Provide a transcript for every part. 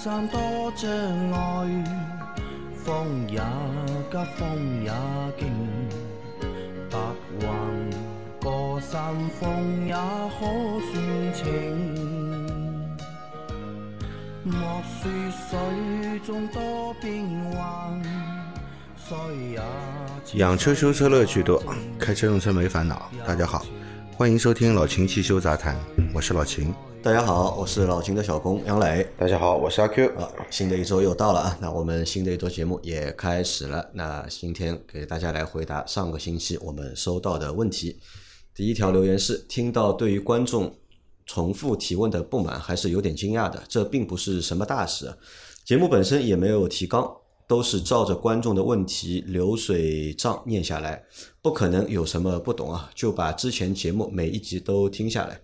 山多障碍，风也急，风也劲，白云过山峰也可算情。莫说水中多变幻，水也似养车修车乐趣多，开车用车没烦恼。大家好，欢迎收听老秦汽修杂谈，我是老秦。大家好，我是老秦的小工杨磊。大家好，我是阿 Q。啊，新的一周又到了啊，那我们新的一周节目也开始了。那今天给大家来回答上个星期我们收到的问题。第一条留言是：听到对于观众重复提问的不满，还是有点惊讶的。这并不是什么大事，节目本身也没有提纲，都是照着观众的问题流水账念下来，不可能有什么不懂啊，就把之前节目每一集都听下来。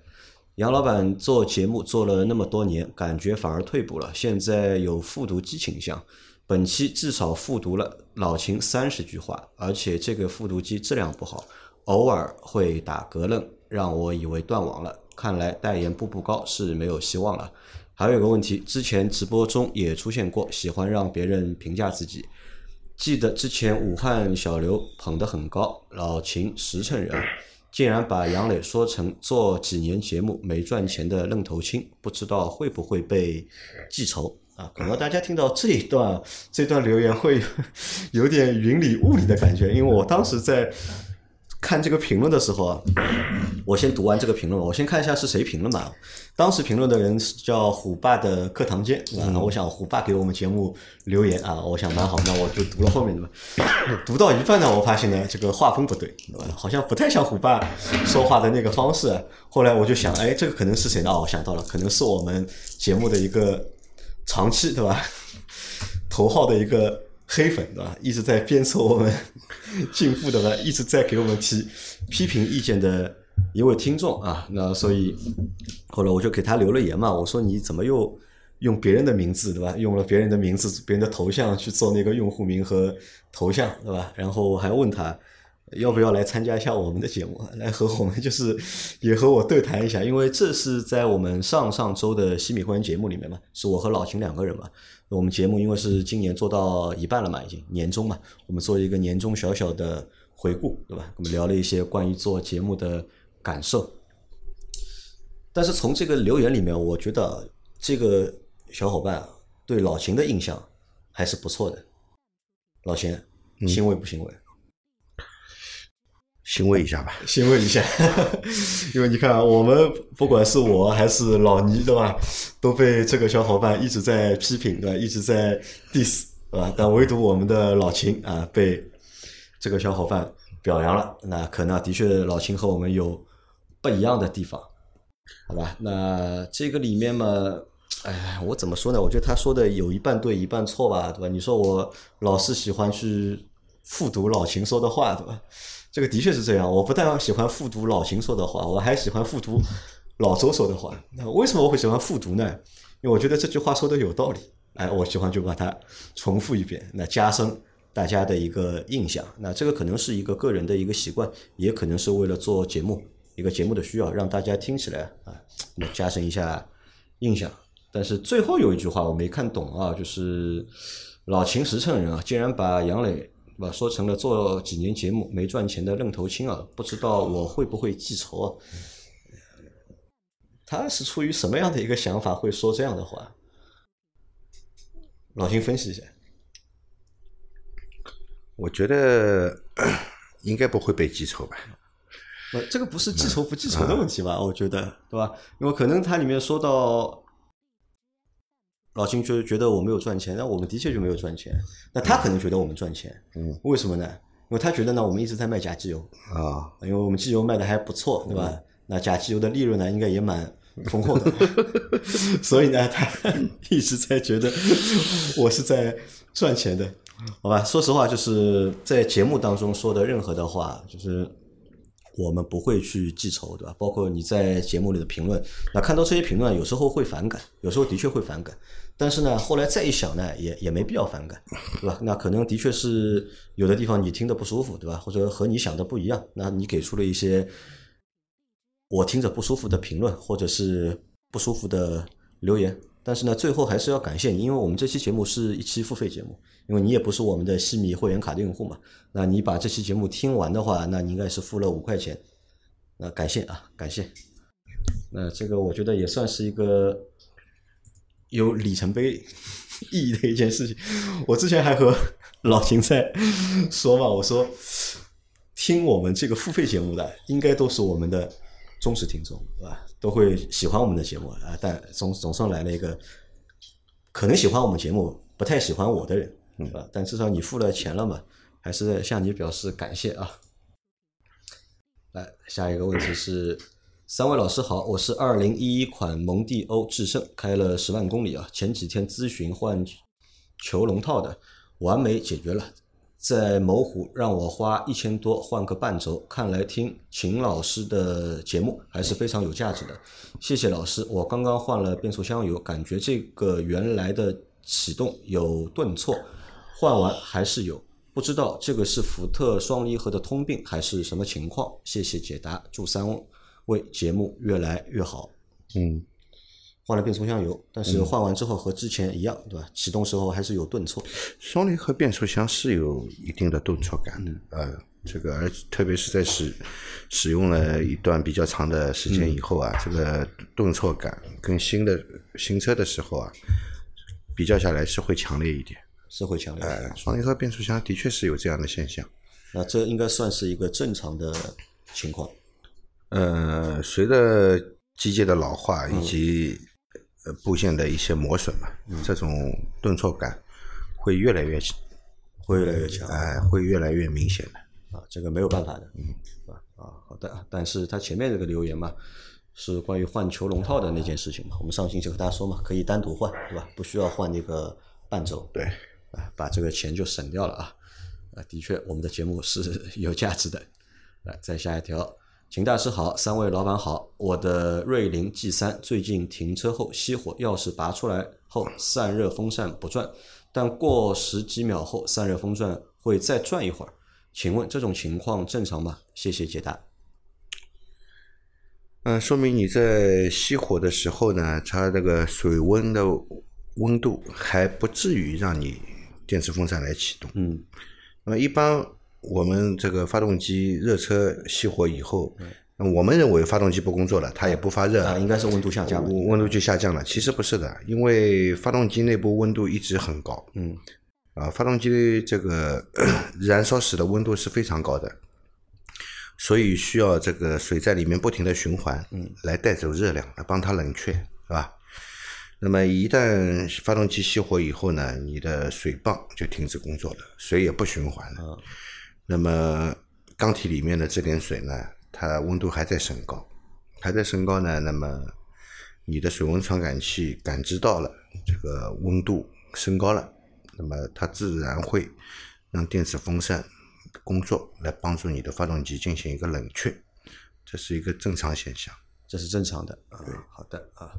杨老板做节目做了那么多年，感觉反而退步了。现在有复读机倾向，本期至少复读了老秦三十句话，而且这个复读机质量不好，偶尔会打嗝愣，让我以为断网了。看来代言步步高是没有希望了。还有一个问题，之前直播中也出现过，喜欢让别人评价自己。记得之前武汉小刘捧得很高，老秦实诚人，竟然把杨磊说成做几年节目没赚钱的愣头青，不知道会不会被记仇啊？可能大家听到这一段这段留言会有点云里雾里的感觉，因为我当时在看这个评论的时候啊，我先读完这个评论，我先看一下是谁评论吧。当时评论的人是叫虎爸的课堂间，啊？我想虎爸给我们节目留言啊，我想蛮好，那我就读了后面的吧。读到一半呢，我发现呢，这个画风不对，好像不太像虎爸说话的那个方式。后来我就想，哎，这个可能是谁呢？哦，我想到了，可能是我们节目的一个长期，对吧？头号的一个黑粉，对吧？一直在鞭策我们 进步的吧，一直在给我们提批评意见的一位听众啊。那所以后来我就给他留了言嘛，我说你怎么又用别人的名字，对吧？用了别人的名字、别人的头像去做那个用户名和头像，对吧？然后还问他。要不要来参加一下我们的节目？来和我们就是 也和我对谈一下，因为这是在我们上上周的西米会员节目里面嘛，是我和老秦两个人嘛。我们节目因为是今年做到一半了嘛，已经年终嘛，我们做一个年终小小的回顾，对吧？我们聊了一些关于做节目的感受。但是从这个留言里面，我觉得这个小伙伴啊对老秦的印象还是不错的。老秦，欣慰不欣慰？欣慰一下吧。欣慰一下，因为你看，我们不管是我还是老倪，对吧，都被这个小伙伴一直在批评，对吧，一直在 diss，对吧？但唯独我们的老秦啊，被这个小伙伴表扬了。那可能的确老秦和我们有不一样的地方，好吧？那这个里面嘛，哎，我怎么说呢？我觉得他说的有一半对，一半错吧，对吧？你说我老是喜欢去复读老秦说的话，对吧？这个的确是这样，我不但喜欢复读老秦说的话，我还喜欢复读老周说的话。那为什么我会喜欢复读呢？因为我觉得这句话说的有道理，哎，我喜欢就把它重复一遍，那加深大家的一个印象。那这个可能是一个个人的一个习惯，也可能是为了做节目一个节目的需要，让大家听起来啊，那加深一下印象。但是最后有一句话我没看懂啊，就是老秦实诚人啊，竟然把杨磊。把说成了做几年节目没赚钱的愣头青啊！不知道我会不会记仇啊？他是出于什么样的一个想法会说这样的话？老秦分析一下。我觉得应该不会被记仇吧？不，这个不是记仇不记仇的问题吧？我觉得，对吧？因为可能它里面说到。老金就觉得我没有赚钱，那我们的确就没有赚钱。那他可能觉得我们赚钱，嗯，为什么呢？因为他觉得呢，我们一直在卖假机油啊，因为我们机油卖的还不错，对吧？那假机油的利润呢，应该也蛮丰厚的，所以呢，他 一直在觉得我是在赚钱的，好吧？说实话，就是在节目当中说的任何的话，就是我们不会去记仇，对吧？包括你在节目里的评论，那看到这些评论，有时候会反感，有时候的确会反感。但是呢，后来再一想呢，也也没必要反感，对吧？那可能的确是有的地方你听得不舒服，对吧？或者和你想的不一样，那你给出了一些我听着不舒服的评论，或者是不舒服的留言。但是呢，最后还是要感谢你，因为我们这期节目是一期付费节目，因为你也不是我们的西米会员卡的用户嘛。那你把这期节目听完的话，那你应该是付了五块钱。那感谢啊，感谢。那这个我觉得也算是一个有里程碑意义的一件事情。我之前还和老秦在说嘛，我说听我们这个付费节目的，应该都是我们的忠实听众，对吧？都会喜欢我们的节目啊。但总总算来了一个可能喜欢我们节目，不太喜欢我的人，对吧？但至少你付了钱了嘛，还是向你表示感谢啊。来，下一个问题是，三位老师好，我是二零一一款蒙迪欧致胜，开了十万公里啊，前几天咨询换球笼套的，完美解决了，在某虎让我花一千多换个半轴，看来听秦老师的节目还是非常有价值的，谢谢老师。我刚刚换了变速箱油，感觉这个原来的启动有顿挫，换完还是有。不知道这个是福特双离合的通病还是什么情况？谢谢解答，祝三位节目越来越好。嗯，换了变速箱油，但是换完之后和之前一样，对吧？启动时候还是有顿挫。双离合变速箱是有一定的顿挫感的，呃，这个而特别是在使使用了一段比较长的时间以后啊，这个顿挫感跟新的新车的时候啊，比较下来是会强烈一点。是会强烈。呃，双离合变速箱的确是有这样的现象。那这应该算是一个正常的情况。呃，随着机械的老化以及呃部件的一些磨损嘛，这种顿挫感会越来越强会越来越强，哎、会越来越明显的。啊，这个没有办法的，嗯，啊啊，好的。但是他前面这个留言嘛，是关于换球笼套的那件事情嘛，我们上星期和大家说嘛，可以单独换，对吧？不需要换那个伴奏。对，啊，把这个钱就省掉了啊！啊，的确，我们的节目是 有价值的。来，再下一条，秦大师好，三位老板好，我的瑞麟 G 三最近停车后熄火，钥匙拔出来后散热风扇不转，但过十几秒后散热风扇会再转一会儿，请问这种情况正常吗？谢谢解答。嗯、说明你在熄火的时候呢，它这个水温的温度还不至于让你电磁风扇来启动。嗯那么一般我们这个发动机热车熄火以后，那我们认为发动机不工作了，它也不发热，啊，应该是温度下降了。温温度就下降了。其实不是的，因为发动机内部温度一直很高，嗯啊，发动机这个 燃烧室的温度是非常高的，所以需要这个水在里面不停的循环，嗯，来带走热量，来帮它冷却，是吧？那么一旦发动机熄火以后呢，你的水泵就停止工作了，水也不循环了。啊那么缸体里面的这点水呢，它温度还在升高，还在升高呢，那么你的水温传感器感知到了这个温度升高了，那么它自然会让电子风扇工作，来帮助你的发动机进行一个冷却，这是一个正常现象。这是正常的啊。好的啊。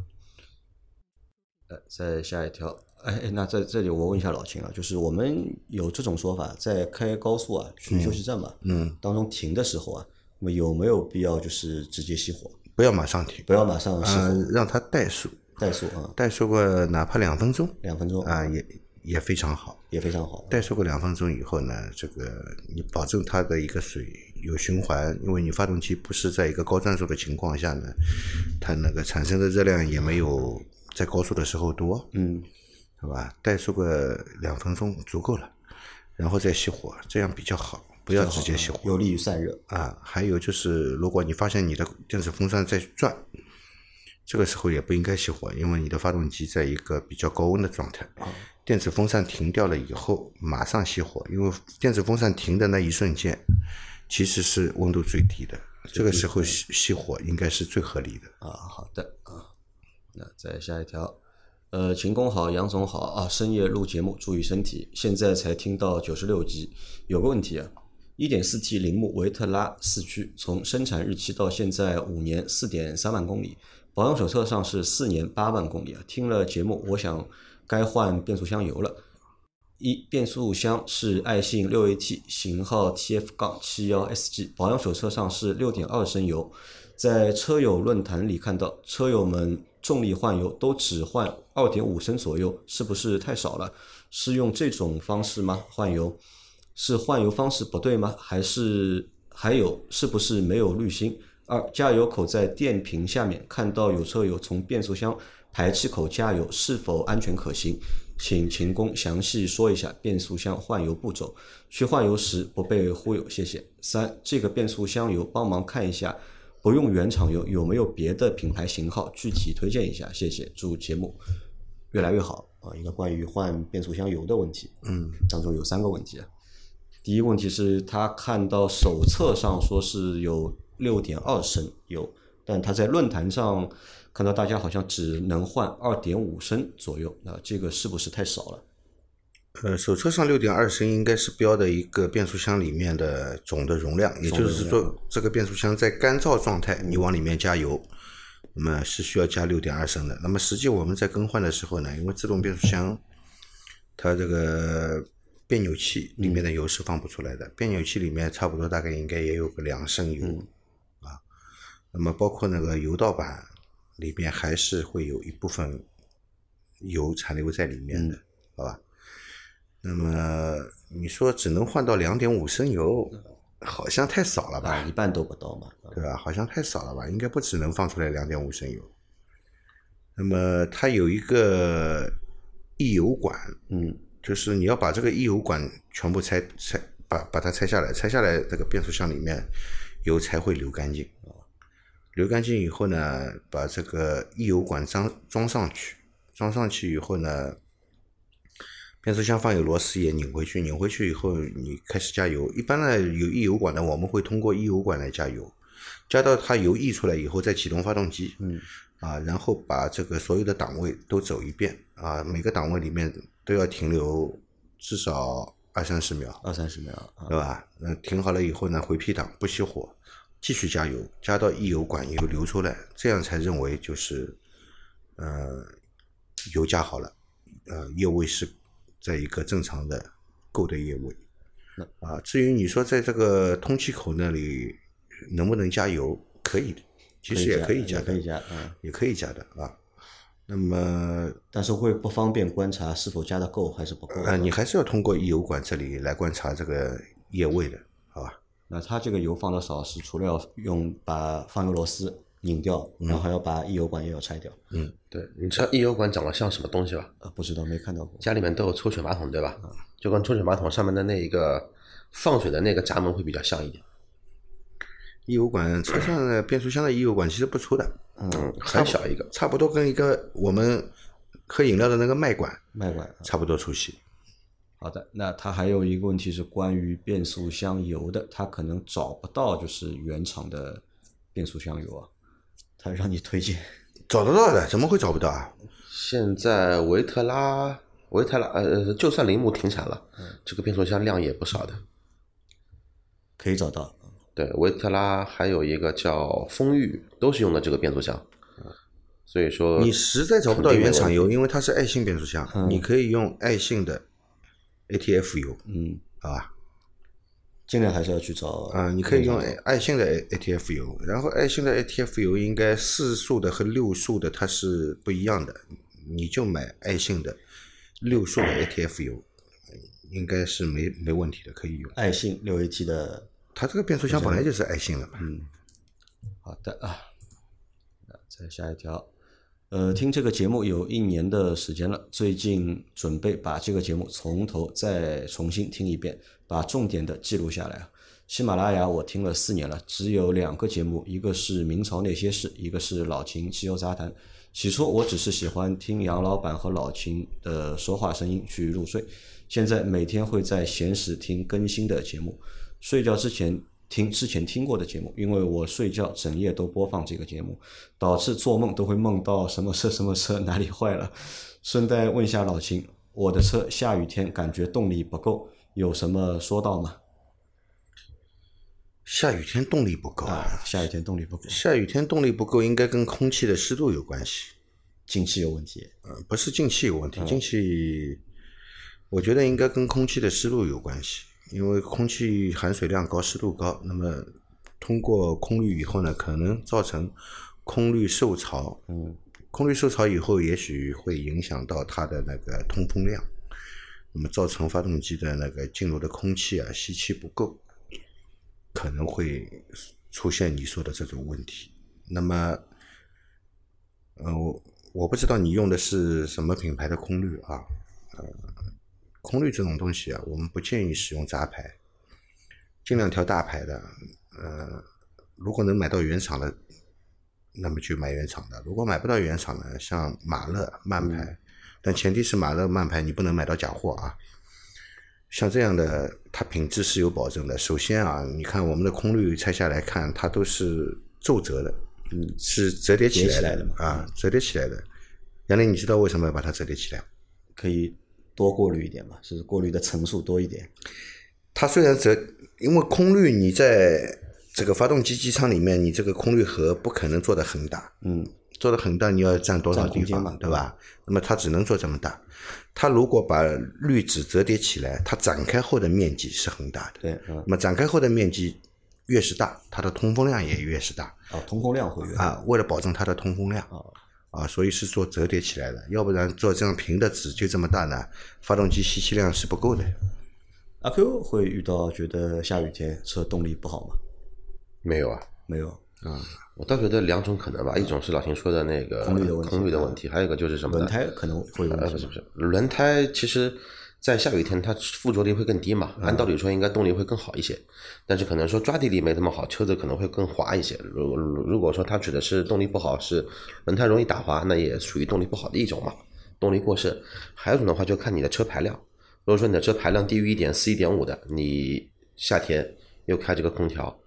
呃，再下一条，哎哎，那在这里我问一下老秦啊，就是我们有这种说法，在开高速啊去休息站嘛，嗯，当中停的时候啊，那么有没有必要就是直接熄火，不要马上停，不要马上熄火，呃，让它怠速，怠速啊，怠速个哪怕两分钟两分钟啊、也也非常好。也非常好。怠速个两分钟以后呢，这个你保证它的一个水有循环，因为你发动机不是在一个高转速的情况下呢，它那个产生的热量也没有在高速的时候多，嗯，是吧？怠速个两分钟足够了，然后再熄火，这样比较好，不要直接熄火有利于散热。啊。还有就是，如果你发现你的电子风扇在转，这个时候也不应该熄火，因为你的发动机在一个比较高温的状态。电子风扇停掉了以后，马上熄火，因为电子风扇停的那一瞬间，其实是温度最低的，这个时候熄熄火应该是最合理的。啊，好的啊，那再下一条，呃，秦工好，杨总好啊，深夜录节目，注意身体。现在才听到九十六集，有个问题啊，一点四 T 铃木维特拉四驱，从生产日期到现在五年四点三万公里，保养手册上是四年八万公里啊。听了节目，我想该换变速箱油了。一变速箱是爱信六 AT 型号 TF 杠七幺 SG，保养手册上是六点二升油。在车友论坛里看到，车友们重力换油都只换二点五升左右，是不是太少了？是用这种方式吗？换油是换油方式不对吗？还是还有是不是没有滤芯？二加油口在电瓶下面看到有车友从变速箱排气口加油，是否安全可行？请秦工详细说一下变速箱换油步骤，去换油时不被忽悠，谢谢。三，这个变速箱油帮忙看一下，不用原厂油有没有别的品牌型号，具体推荐一下，谢谢。祝节目越来越好啊！一个关于换变速箱油的问题，嗯，当中有三个问题啊。第一个问题是他看到手册上说是有六点二升油，但他在论坛上看到大家好像只能换二点五升左右，那这个是不是太少了？呃，手册上六点二升应该是标的一个变速箱里面的总的容量，也就是说，这个变速箱在干燥状态，你往里面加油，那么是需要加六点二升的。那么实际我们在更换的时候呢，因为自动变速箱它这个变扭器里面的油是放不出来的，变扭器里面差不多大概应该也有个两升油啊。那么包括那个油道板里面还是会有一部分油残留在里面的，好吧？那么你说只能换到两点五升油，好像太少了吧？啊，一半都不到嘛。对吧？好像太少了吧？应该不只能放出来两点五升油。那么它有一个溢油管，嗯，就是你要把这个溢油管全部拆拆，把把它拆下来，拆下来这个变速箱里面油才会流干净。流干净以后呢，把这个溢油管装装上去，装上去以后呢。变速箱放有螺丝也拧回去，拧回去以后你开始加油。一般呢有溢油管的，我们会通过溢油管来加油，加到它油溢出来以后再启动发动机，嗯，啊，然后把这个所有的档位都走一遍，啊，每个档位里面都要停留至少二三十秒，二三十秒，啊、对吧？那停好了以后呢，回 P 档不熄火，继续加油，加到溢油管油流出来，这样才认为就是，呃，油加好了，呃，液位是。在一个正常的够的液位，啊，至于你说在这个通气口那里能不能加油，可以的，其实也可以加，可以加，嗯，也可以加的啊。那么，但是会不方便观察是否加的够还是不够啊？你还是要通过溢油管这里来观察这个液位的，好吧？那它这个油放的少是除了要用把放油螺丝拧掉，然后还要把溢油管也要拆掉。嗯，对，你知道溢油管长得像什么东西吧？啊，不知道，没看到过。家里面都有抽水马桶，对吧？就跟抽水马桶上面的那一个放水的那个闸门会比较像一点。溢油管车上的变速箱的溢油管其实不粗的，嗯，很小一个，差不多跟一个我们喝饮料的那个麦管麦管差不多粗细。好的，那它还有一个问题是关于变速箱油的，它可能找不到就是原厂的变速箱油啊，它让你推荐。找得到的，怎么会找不到啊？现在维特拉、维特拉，呃，就算铃木停产了，这个变速箱量也不少的，可以找到。对，维特拉还有一个叫风裕，都是用的这个变速箱。所以说，你实在找不到原厂油，因为它是爱信变速箱，你可以用爱信的 ATF 油，嗯，好吧？尽量还是要去找啊，你可以用爱信的 ATF 油，然后爱信的 ATF 油应该四速的和六速的它是不一样的，你就买爱信的六速的 ATF 油，应该是没没问题的，可以用。爱信六 AT 的，它这个变速箱本来就是爱信的嘛。嗯，好的啊，那再下一条。呃，听这个节目有一年的时间了，最近准备把这个节目从头再重新听一遍，把重点的记录下来。喜马拉雅我听了四年了，只有两个节目，一个是明朝那些事，一个是老秦汽油杂谈。起初我只是喜欢听杨老板和老秦的说话声音去入睡，现在每天会在闲时听更新的节目，睡觉之前。听之前听过的节目，因为我睡觉整夜都播放这个节目，导致做梦都会梦到什么车什么车哪里坏了。顺带问一下老秦，我的车下雨天感觉动力不够，有什么说道吗？下雨天动力不够啊，下雨天动力不够。下雨天动力不够，应该跟空气的湿度有关系，进气有问题。嗯，不是进气有问题，进气，我觉得应该跟空气的湿度有关系。因为空气含水量高、湿度高，那么通过空滤以后呢，可能造成空滤受潮，嗯，空滤受潮以后，也许会影响到它的那个通风量，那么造成发动机的那个进入的空气啊吸气不够，可能会出现你说的这种问题。那么，呃，我我不知道你用的是什么品牌的空滤啊？呃，空滤这种东西啊，我们不建议使用杂牌，尽量挑大牌的。呃，如果能买到原厂的，那么就买原厂的；如果买不到原厂的，像马勒、曼牌，但前提是马勒、曼牌你不能买到假货啊。像这样的，它品质是有保证的。首先啊，你看我们的空滤拆下来看，它都是皱褶的，嗯，是折叠起来叠起来的啊，折叠起来的。杨林，你知道为什么要把它折叠起来？可以多过滤一点嘛，是过滤的层数多一点。它虽然折，因为空滤你在这个发动机机舱里面，你这个空滤盒不可能做的很大，嗯，做的很大，你要占多少空地方间嘛，对吧？那么它只能做这么大。它如果把滤纸折叠起来，它展开后的面积是很大的。对，嗯那，么展开后的面积越是大，它的通风量也越是大啊，通风量会越啊。为了保证它的通风量哦啊，所以是做折叠起来的，要不然做这样平的纸就这么大呢，发动机吸气量是不够的。阿 Q 会遇到觉得下雨天车动力不好吗？没有啊，没有啊，我倒觉得两种可能吧，一种是老秦说的那个空滤的问题空滤的问题，还有一个就是什么？轮胎可能会有呃，问题不是不是，轮胎其实，在下雨天它附着力会更低嘛，按道理说应该动力会更好一些，但是可能说抓地力没那么好，车子可能会更滑一些。如如果说它指的是动力不好，是轮胎容易打滑，那也属于动力不好的一种嘛，动力过剩。还有一种的话，就看你的车排量，如果说你的车排量低于一点四、一点五的，你夏天又开这个空调。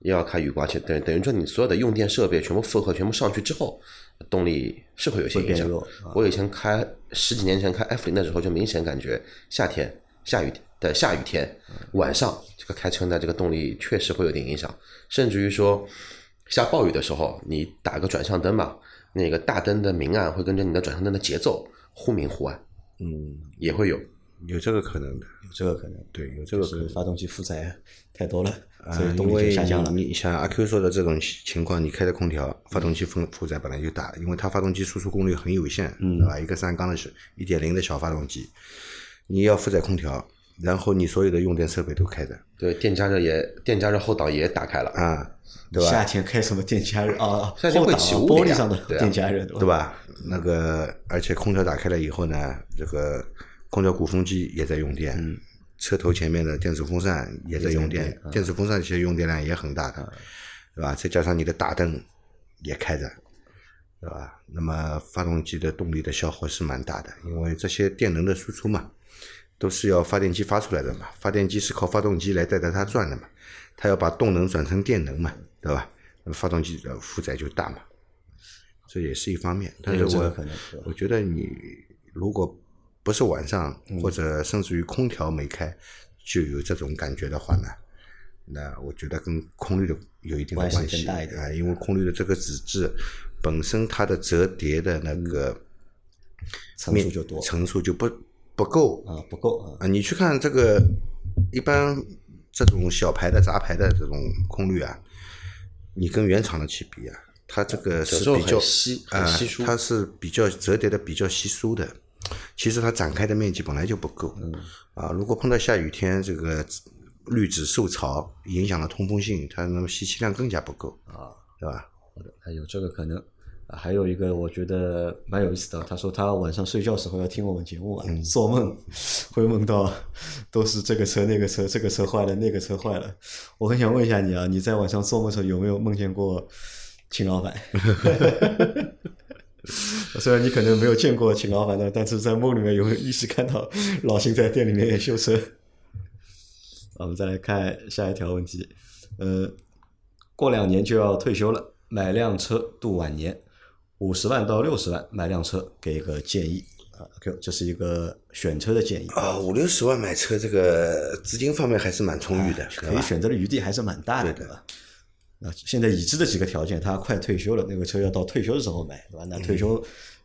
又要开雨刮器，等等于说你所有的用电设备全部负荷全部上去之后，动力是会有些影响。我以前开十几年前开 F 零的时候，就明显感觉夏天下雨的下雨天晚上这个开车呢，这个动力确实会有点影响，甚至于说下暴雨的时候，你打个转向灯嘛，那个大灯的明暗会跟着你的转向灯的节奏忽明忽暗，嗯，也会有。有这个可能的，有这个可能，对，有这个可能。发动机负载太多了，所啊，以动力就下降了。你你像阿 Q 说的这种情况，你开的空调，发动机负负载本来就大，因为它发动机输出功率很有限，嗯对吧？一个三缸的是一点零的小发动机，你要负载空调，然后你所有的用电设备都开着对，电加热也电加热后挡也打开了，啊，对吧？夏天开什么电加热啊？夏天会起雾的玻璃上的电加热，对？吧？那个，而且空调打开了以后呢，这个空调鼓风机也在用电，车头前面的电子风扇也在用电，电子风扇其实用电量也很大的，对吧？再加上你的大灯也开着，对吧？那么发动机的动力的消耗是蛮大的，因为这些电能的输出嘛，都是要发电机发出来的嘛，发电机是靠发动机来带着它转的嘛，它要把动能转成电能嘛，对吧？那么发动机的负载就大嘛，这也是一方面。但是我我觉得你如果不是晚上，嗯。或者甚至于空调没开就有这种感觉的话呢，那我觉得跟空滤的有一定的关系啊，因为空滤的这个纸质本身它的折叠的那个层数就多。层数就不不够。啊，不够啊。啊，你去看这个一般这种小牌的杂牌的这种空滤啊，你跟原厂的去比啊，它这个是比较很稀很啊稀疏。它是比较折叠的比较稀疏的。其实它展开的面积本来就不够，嗯啊，如果碰到下雨天，这个滤纸受潮，影响了通风性，它那么吸气量更加不够，啊，对吧？好的还有这个可能。啊还有一个我觉得蛮有意思的，他说他晚上睡觉时候要听我们节目啊，做梦会梦到都是这个车那个车，这个车坏了那个车坏了。我很想问一下你啊，你在晚上做梦的时候有没有梦见过秦老板？虽然你可能没有见过秦老板的，但是在梦里面有意识看到老秦在店里面修车？我们再来看下一条问题，呃，过两年就要退休了，买辆车度晚年，五十万到六十万买辆车，给一个建议啊，Q，这是一个选车的建议，啊，五六十万买车，这个资金方面还是蛮充裕的？可以选择的余地还是蛮大的，对的对吧？那现在已知的几个条件，他快退休了，那个车要到退休的时候买，对吧？那退休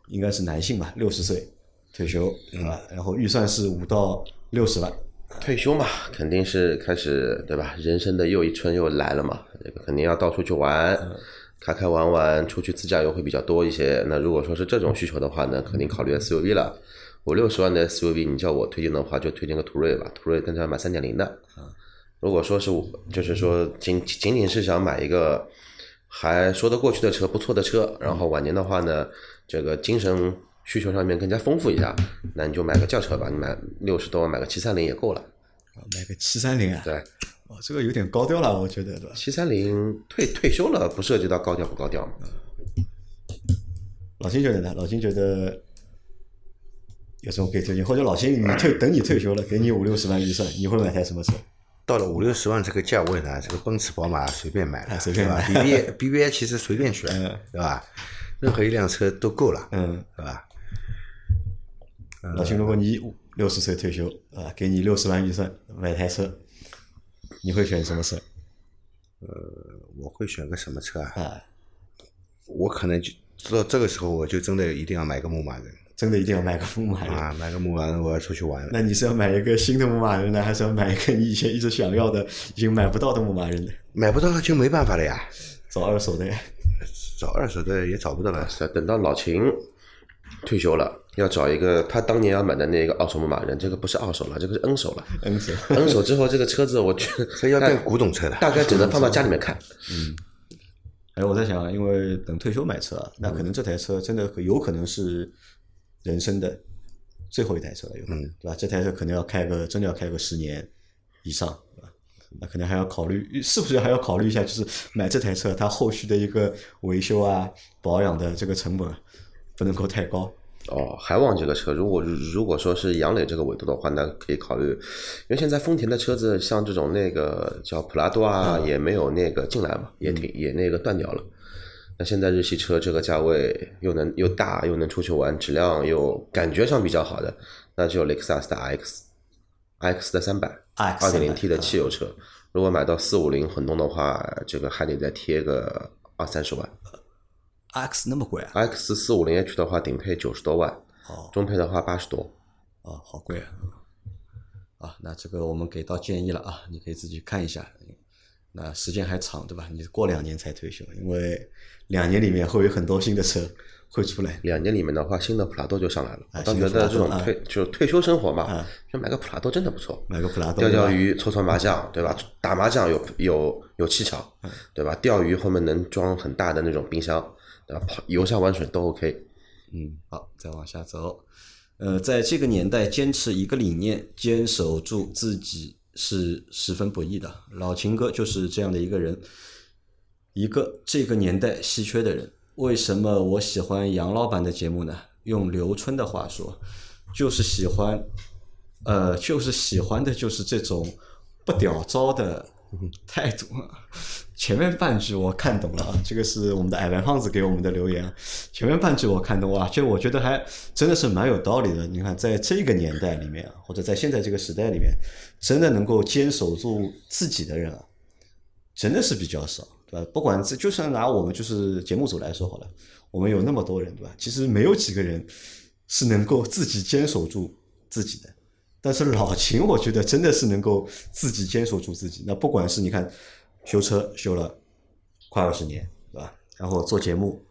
应该是男性吧，六十岁退休，对吧？然后预算是五到六十万，退休嘛，肯定是开始对吧？人生的又一春又来了嘛，这个肯定要到处去玩，开开玩玩，出去自驾游会比较多一些。那如果说是这种需求的话呢，肯定考虑 SUV 了。五六十万的 SUV，你叫我推荐的话，就推荐个途锐吧。途锐但是要买三点零的。如果说是我就是说仅仅仅是想买一个还说得过去的车，不错的车，然后晚年的话呢，这个精神需求上面更加丰富一下，那你就买个轿车吧。你买六十多万买个七三零也够了。啊买个七三零啊，对，哦，这个有点高调了，我觉得，对吧？七三零退退休了，不涉及到高调不高调嘛？老金觉得呢？老金觉得有什么可以推荐？或者老金，你退等你退休了，给你五六十万预算，你会买台什么车？到了五六十万这个价位呢，这个奔驰、宝马随便买了，啊随便买对吧 B B B I 其实随便选，嗯对吧？任何一辆车都够了，嗯，对吧？老秦，如果你六十岁退休啊，给你六十万预算买台车，你会选什么车？呃我会选个什么车啊？啊，我可能就到这个时候，我就真的一定要买个牧马人真的一定要买个牧马人？啊，买个牧马人，我要出去玩了。那你是要买一个新的牧马人呢，还是要买一个你以前一直想要的、已经买不到的牧马人呢？买不到了就没办法了呀，找二手的呀？找二手的也找不到了。是等到老秦退休了，要找一个他当年要买的那个二手牧马人，这个不是二手了，这个是 N 手了。N 手。N 手之后，这个车子我觉得 这要变古董车的，大概只能放到家里面看。嗯哎，我在想啊，因为等退休买车啊，那可能这台车真的有可能是人生的最后一台车了，有可能，对吧？这台车可能要开个真的要开个十年以上，对吧？那可能还要考虑，是不是还要考虑一下，就是买这台车它后续的一个维修啊、保养的这个成本啊不能够太高。哦，还忘记个车，如果如果说是杨磊这个维度的话，那可以考虑，因为现在丰田的车子像这种那个叫普拉多啊，也没有那个进来嘛，也挺也那个断掉了。那现在日系车这个价位又能又大又能出去玩，质量又感觉上比较好的，那就雷克萨斯的 RX，RX 的三百二点零 T 的汽油车，如果买到四五零混动的话，这个还得再贴个二三十万。X 那么贵啊？X 四五零 H 的话，顶配九十多万，哦中配的话八十多。哦，好贵啊！啊，那这个我们给到建议了啊，你可以自己看一下。那时间还长，对吧？你过两年才退休，因为两年里面会有很多新的车会出来。两年里面的话，新的普拉多就上来了。啊我倒觉得这种退就是退休生活嘛啊，就买个普拉多真的不错。买个普拉多，钓钓鱼、搓搓麻将，对吧？打麻将有有有技巧，嗯对吧？钓鱼后面能装很大的那种冰箱，对吧？跑游山玩水都 OK。嗯，好，再往下走。呃，在这个年代坚持一个理念，坚守住自己是十分不易的。老秦哥就是这样的一个人，一个这个年代稀缺的人。为什么我喜欢杨老板的节目呢？用刘春的话说，就是喜欢，呃，就是喜欢的就是这种不屌糟的态度。前面半句我看懂了啊，这个是我们的矮白胖子给我们的留言。前面半句我看懂哇，就我觉得还真的是蛮有道理的。你看，在这个年代里面，或者在现在这个时代里面，真的能够坚守住自己的人啊，真的是比较少，对吧？不管这，就算拿我们就是节目组来说好了，我们有那么多人，对吧？其实没有几个人是能够自己坚守住自己的。但是老秦，我觉得真的是能够自己坚守住自己。那不管是你看修车修了快二十年，对吧？然后做节目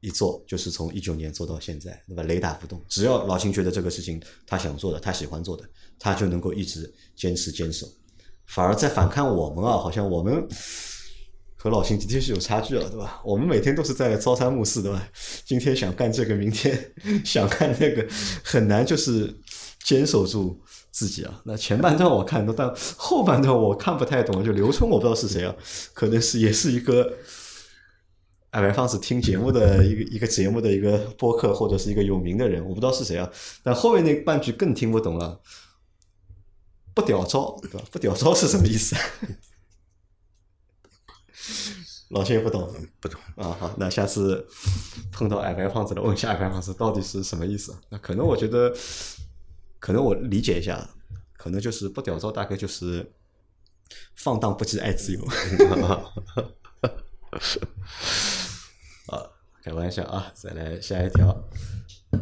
一做就是从一九年做到现在，对吧？雷打不动。只要老秦觉得这个事情他想做的，他喜欢做的，他就能够一直坚持坚守。反而在反看我们啊，好像我们和老秦的确是有差距了，对吧？我们每天都是在朝三暮四，对吧？今天想干这个，明天 想干那个，很难就是坚守住自己啊。那前半段我看懂，但后半段我看不太懂。就刘春，我不知道是谁啊，可能是也是一个矮白胖子听节目的一个一个节目的一个播客，或者是一个有名的人，我不知道是谁啊。但后面那半句更听不懂了。不屌招，对吧？不屌招是什么意思？老谢不懂，不懂啊。好，那下次碰到矮白胖子了，问一下矮白胖子到底是什么意思？那可能我觉得，可能我理解一下，可能就是不屌招，大概就是放荡不羁，爱自由。啊，开玩笑啊！再来下一条。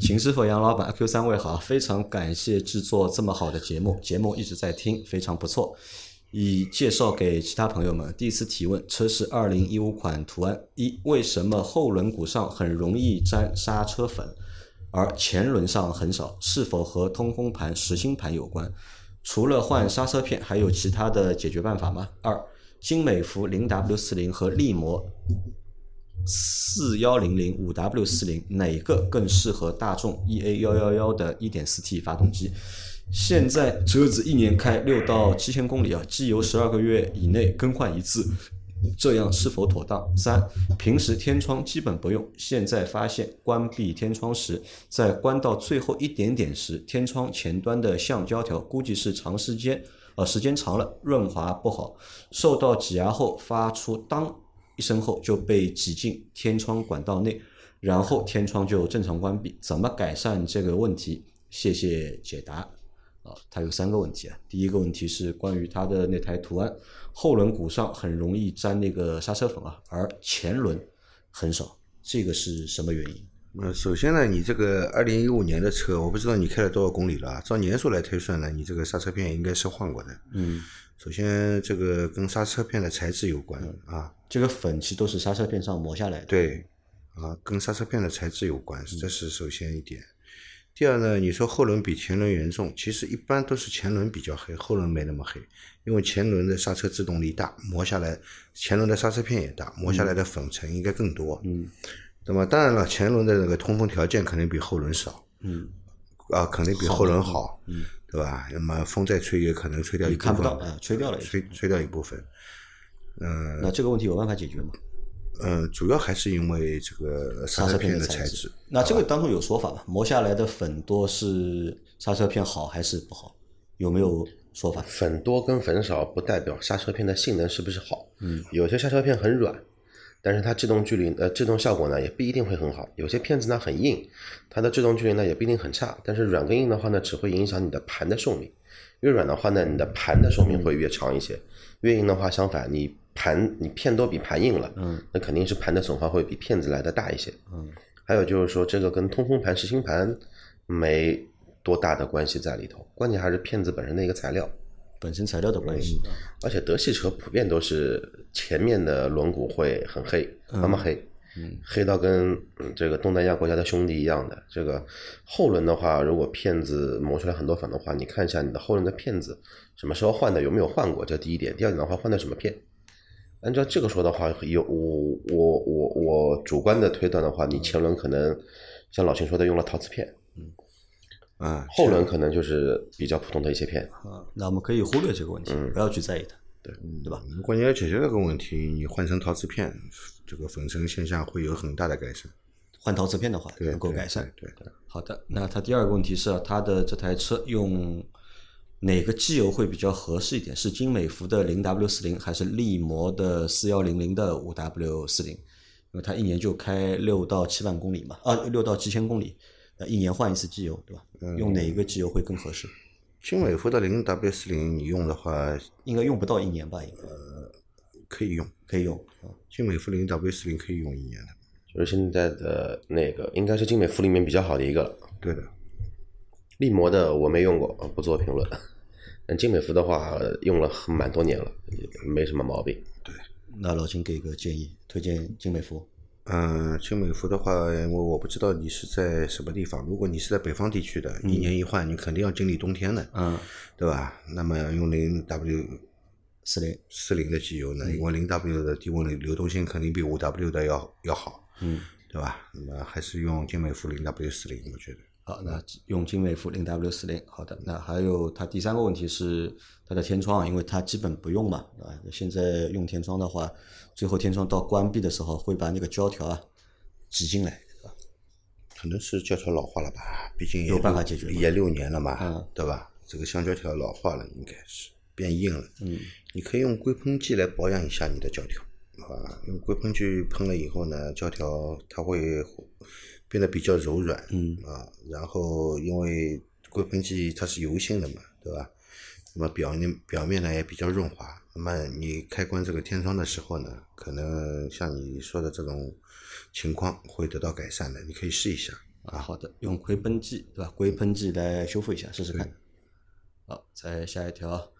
秦师傅、杨老板、阿 Q 三位好，非常感谢制作这么好的节目，节目一直在听，非常不错。以介绍给其他朋友们。第一次提问：车是二零一五款途安，一为什么后轮毂上很容易沾刹车粉，而前轮上很少？是否和通风盘、实心盘有关？除了换刹车片，还有其他的解决办法吗？二，金美孚零 W 四零和力摩四幺零零五 W 四零哪个更适合大众 EA 幺幺幺的一点四 T 发动机？现在车子一年开六到七千公里啊，机油十二个月以内更换一次，这样是否妥当？三，平时天窗基本不用，现在发现关闭天窗时，在关到最后一点点时，天窗前端的橡胶条估计是长时间呃时间长了润滑不好，受到挤压后发出当一声后就被挤进天窗管道内，然后天窗就正常关闭。怎么改善这个问题？谢谢解答。啊，它有三个问题啊。第一个问题是关于它的那台途安后轮毂上很容易沾那个刹车粉啊，而前轮很少，这个是什么原因？呃，首先呢，你这个二零一五年的车，我不知道你开了多少公里了啊。照年数来推算呢，你这个刹车片应该是换过的。嗯，首先这个跟刹车片的材质有关啊，这个粉其实都是刹车片上磨下来的。对，啊，跟刹车片的材质有关，这是首先一点。第二呢，你说后轮比前轮严重，其实一般都是前轮比较黑，后轮没那么黑，因为前轮的刹车制动力大，磨下来前轮的刹车片也大，磨下来的粉尘应该更多。嗯，那么当然了，前轮的那个通风条件肯定比后轮少，嗯，啊，肯定比后轮好，嗯，对吧？那么风再吹也可能吹掉一部分，看不到啊，吹掉了。吹吹掉一部分。嗯那这个问题有办法解决吗？嗯，主要还是因为这个刹刹车车片的材质。。那这个当中有说法吗？磨下来的粉多是刹车片好还是不好？有没有说法？粉多跟粉少不代表刹车片的性能是不是好。嗯，有些刹车片很软，但是它制动距离呃制动效果呢也不一定会很好。有些片子呢很硬，它的制动距离呢也不一定很差。但是软跟硬的话呢，只会影响你的盘的寿命。越软的话呢，你的盘的寿命会越长一些；越硬的话，相反，你盘你片多比盘硬了，嗯，那肯定是盘的损耗会比片子来的大一些。嗯，还有就是说，这个跟通风盘、实心盘没多大的关系在里头，关键还是片子本身的一个材料。本身材料的关系。而且德系车普遍都是前面的轮毂会很黑，那么黑，黑到跟嗯这个东南亚国家的兄弟一样的。这个后轮的话，如果片子磨出来很多粉的话，你看一下你的后轮的片子什么时候换的，有没有换过，这第一点。第二点的话，换的什么片？按照这个说的话，有我我我我主观的推断的话，你前轮可能像老秦说的用了陶瓷片，嗯啊，后轮可能就是比较普通的一些片。啊，那我们可以忽略这个问题，不要去在意它，对对吧？如果你要解决这个问题，你换成陶瓷片，这个粉尘现象会有很大的改善。换陶瓷片的话对，能够改善。对对。好的，那他第二个问题是啊，他的这台车用哪个机油会比较合适一点？是金美孚的零 W 四零，还是力摩的四幺零零的五 W 四零？因为它一年就开六到七万公里嘛，啊，六到七千公里，呃，一年换一次机油，对吧？用哪一个机油会更合适？金美孚的零 W 四零，你用的话应该用不到一年吧？应该可以用，可以用啊。金美孚零 W 四零可以用一年的。就是现在的那个，应该是金美孚里面比较好的一个了。对的，力摩的我没用过，呃不做评论。但精美孚的话，用了很蛮多年了，也没什么毛病。对那老金给个建议，推荐金美孚。嗯，金美孚的话，我我不知道你是在什么地方。如果你是在北方地区的，一年一换，你肯定要经历冬天的，嗯，对吧？那么用零 W 四零，四零的机油呢，因为零 W 的低温流流动性肯定比五 W 的要要好，嗯，对吧？那么还是用金美孚零 W 四零，我觉得。好，那用金美孚零 W 四零。好的，那还有它第三个问题是它的天窗，因为它基本不用嘛，啊，现在用天窗的话，最后天窗到关闭的时候会把那个胶条啊挤进来，对吧？可能是胶条老化了吧，毕竟也有办法解决也六年了嘛，嗯对吧？这个橡胶条老化了，应该是变硬了。嗯，你可以用硅喷剂来保养一下你的胶条，啊，用硅喷剂喷了以后呢，胶条它会变得比较柔软，嗯啊，然后因为硅喷剂它是油性的嘛，对吧？那么表面表面呢也比较润滑，那么你开关这个天窗的时候呢，可能像你说的这种情况会得到改善的，你可以试一下。啊，好的，用硅喷剂对吧？硅喷剂来修复一下试试看。好，再下一条，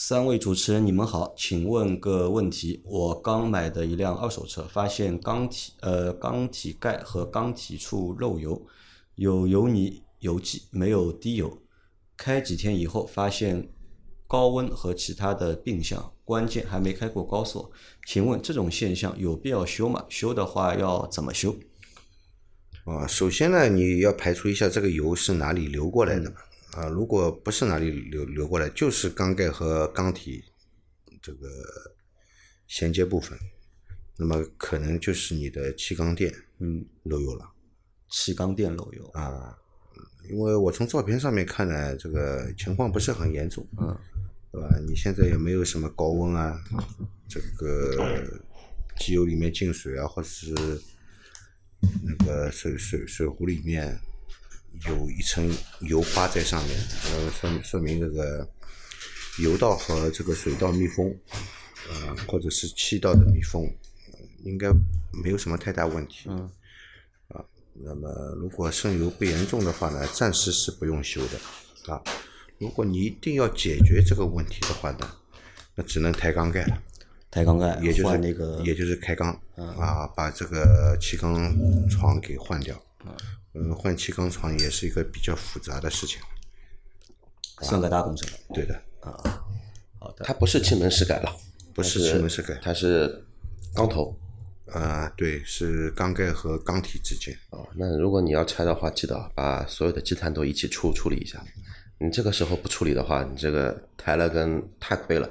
三位主持人，你们好，请问个问题：我刚买的一辆二手车，发现缸体呃缸体盖和缸体处漏油，有油泥油迹，没有滴油。开几天以后，发现高温和其他的病象，关键还没开过高速。请问这种现象有必要修吗？修的话要怎么修？啊，首先呢，你要排除一下这个油是哪里流过来的嘛。啊，如果不是哪里流流过来，就是缸盖和缸体这个衔接部分，那么可能就是你的气缸垫嗯，漏油了气缸垫漏油。啊。因为我从照片上面看呢，这个情况不是很严重，嗯，对吧？你现在也没有什么高温啊，这个机油里面进水啊，或者是那个水水水壶里面有一层油花在上面，呃，说明说明这个油道和这个水道密封，呃，或者是气道的密封，呃应该没有什么太大问题。嗯。啊，那么如果渗油不严重的话呢，暂时是不用修的。啊，如果你一定要解决这个问题的话呢，那只能抬缸盖了。抬缸盖，也就是那个，也就是开缸、啊，把这个气缸床给换掉。嗯，换气缸床也是一个比较复杂的事情。算个大工程。对的，啊好的，它不是气门室改了，不是气门室改它是缸头。啊，对，是缸盖和缸体之间。哦，那如果你要拆的话，记得把所有的积碳都一起处处理一下。你这个时候不处理的话，你这个抬了跟太亏了。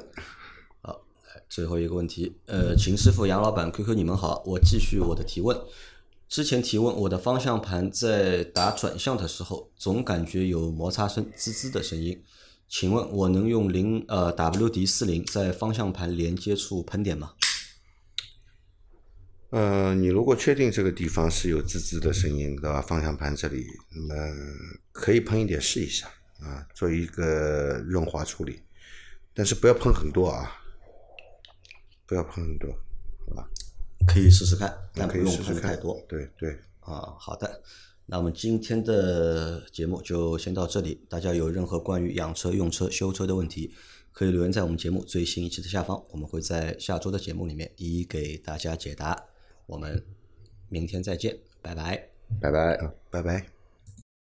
好最后一个问题，呃，秦师傅、杨老板、QQ，你们好，我继续我的提问。之前提问，我的方向盘在打转向的时候，总感觉有摩擦声、滋滋的声音。请问我能用零呃 WD 四零在方向盘连接处喷点吗？呃，你如果确定这个地方是有滋滋的声音，对吧？方向盘这里，那么可以喷一点试一下啊，做一个润滑处理，但是不要喷很多啊，不要喷很多，可以试试看，但不用试试看喷太多。对对，啊，好的，那我们今天的节目就先到这里。大家有任何关于养车、用车、修车的问题，可以留言在我们节目最新一期的下方，我们会在下周的节目里面一一给大家解答。我们明天再见，拜拜。拜拜。拜拜。